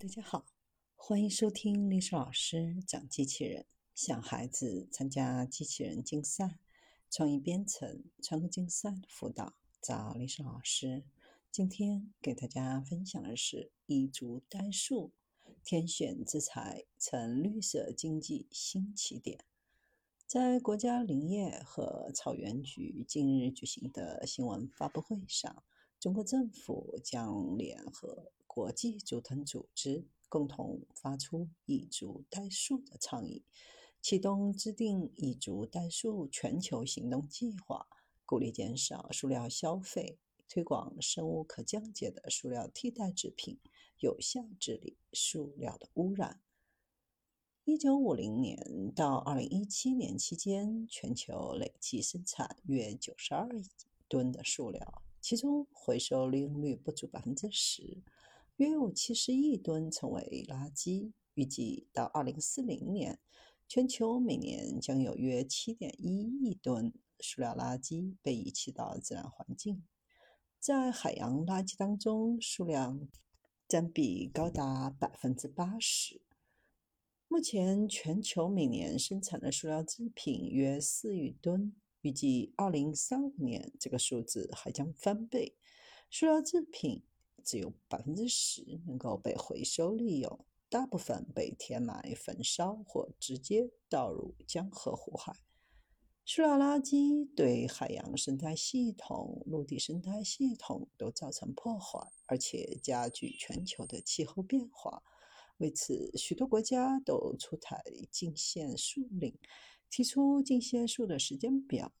大家好，欢迎收听历史老师讲机器人，想孩子参加机器人竞赛、创意编程、创客竞赛的辅导，找历史老师。今天给大家分享的是一株单树，天选之才，成绿色经济新起点。在国家林业和草原局近日举行的新闻发布会上，中国政府将联合。国际竹藤组织共同发出“一株代树”的倡议，启动制定“一株代树”全球行动计划，鼓励减少塑料消费，推广生物可降解的塑料替代制品，有效治理塑料的污染。一九五零年到二零一七年期间，全球累计生产约九十二亿吨的塑料，其中回收利用率不足百分之十。约有七十亿吨成为垃圾。预计到二零四零年，全球每年将有约七点一亿吨塑料垃圾被遗弃到自然环境。在海洋垃圾当中，数量占比高达百分之八十。目前，全球每年生产的塑料制品约四亿吨，预计二零三五年这个数字还将翻倍。塑料制品。只有百分之十能够被回收利用，大部分被填埋、焚烧或直接倒入江河湖海。塑料垃圾对海洋生态系统、陆地生态系统都造成破坏，而且加剧全球的气候变化。为此，许多国家都出台禁限树令，提出禁限树的时间表。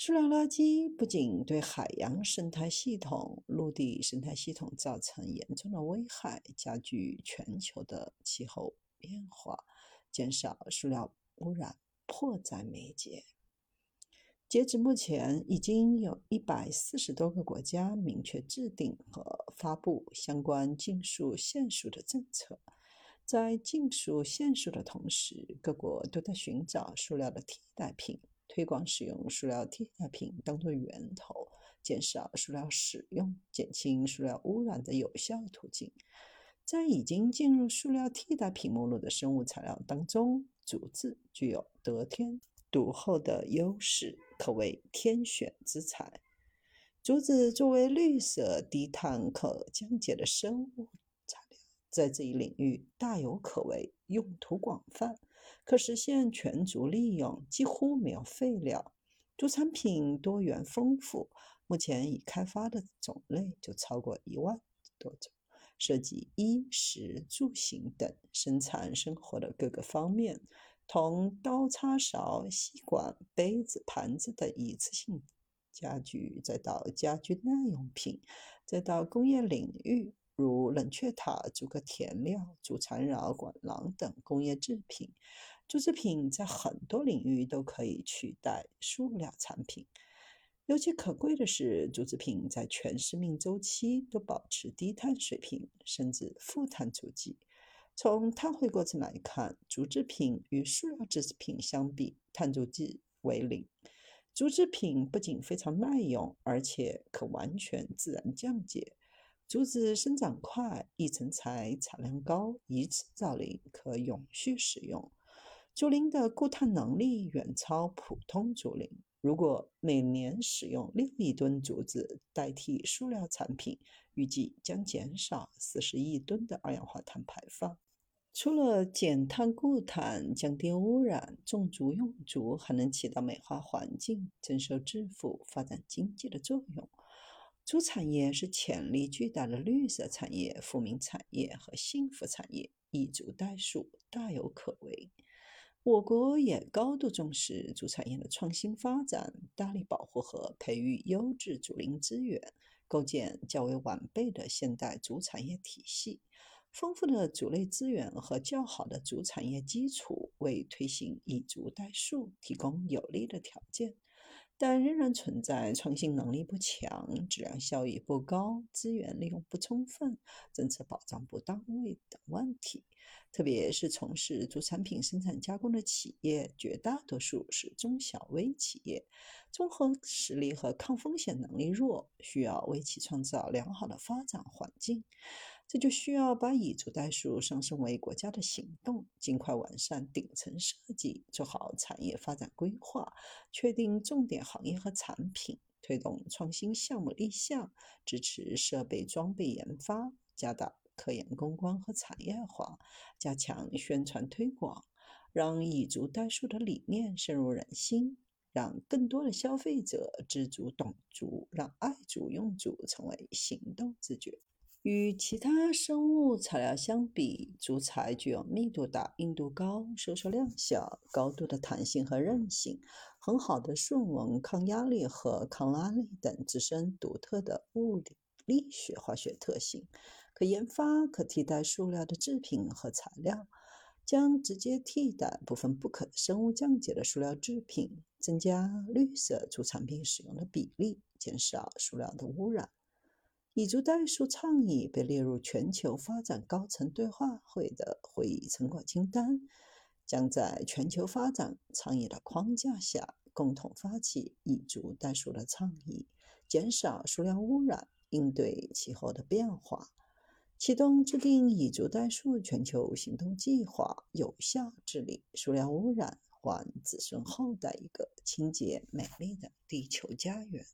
塑料垃圾不仅对海洋生态系统、陆地生态系统造成严重的危害，加剧全球的气候变化，减少塑料污染迫在眉睫。截至目前，已经有一百四十多个国家明确制定和发布相关禁塑限塑的政策。在禁塑限塑的同时，各国都在寻找塑料的替代品。推广使用塑料替代品当作源头，减少塑料使用、减轻塑料污染的有效途径。在已经进入塑料替代品目录的生物材料当中，竹子具有得天独厚的优势，可谓天选之材。竹子作为绿色、低碳、可降解的生物材料，在这一领域大有可为，用途广泛。可实现全族利用，几乎没有废料。竹产品多元丰富，目前已开发的种类就超过一万多种，涉及衣食住行等生产生活的各个方面，从刀叉勺、吸管、杯子、盘子等一次性家具，再到家居耐用品，再到工业领域。如冷却塔、竹革填料、竹缠绕管廊等工业制品，竹制品在很多领域都可以取代塑料产品。尤其可贵的是，竹制品在全生命周期都保持低碳水平，甚至负碳足迹。从碳汇过程来看，竹制品与塑料制品相比，碳足迹为零。竹制品不仅非常耐用，而且可完全自然降解。竹子生长快，易成材产量高，一次造林可永续使用。竹林的固碳能力远超普通竹林。如果每年使用六亿吨竹子代替塑料产品，预计将减少四十亿吨的二氧化碳排放。除了减碳固碳、降低污染，种竹用竹还能起到美化环境、增收致富、发展经济的作用。竹产业是潜力巨大的绿色产业、富民产业和幸福产业，一竹代树大有可为。我国也高度重视竹产业的创新发展，大力保护和培育优质竹林资源，构建较为完备的现代竹产业体系。丰富的竹类资源和较好的竹产业基础，为推行一竹代树提供有利的条件。但仍然存在创新能力不强、质量效益不高、资源利用不充分、政策保障不到位等问题。特别是从事竹产品生产加工的企业，绝大多数是中小微企业，综合实力和抗风险能力弱，需要为其创造良好的发展环境。这就需要把蚁族代数上升为国家的行动，尽快完善顶层设计，做好产业发展规划，确定重点行业和产品，推动创新项目立项，支持设备装备研发，加大科研攻关和产业化，加强宣传推广，让蚁族代数的理念深入人心，让更多的消费者知足懂足，让爱足用足成为行动自觉。与其他生物材料相比，竹材具有密度大、硬度高、收缩量小、高度的弹性和韧性，很好的顺纹、抗压力和抗拉力等自身独特的物理力学化学特性，可研发可替代塑料的制品和材料，将直接替代部分不可生物降解的塑料制品，增加绿色竹产品使用的比例，减少塑料的污染。蚁族代数倡议被列入全球发展高层对话会的会议成果清单，将在全球发展倡议的框架下，共同发起蚁族代数的倡议，减少塑料污染，应对气候的变化，启动制定蚁族代数全球行动计划，有效治理塑料污染，还子孙后代一个清洁美丽的地球家园。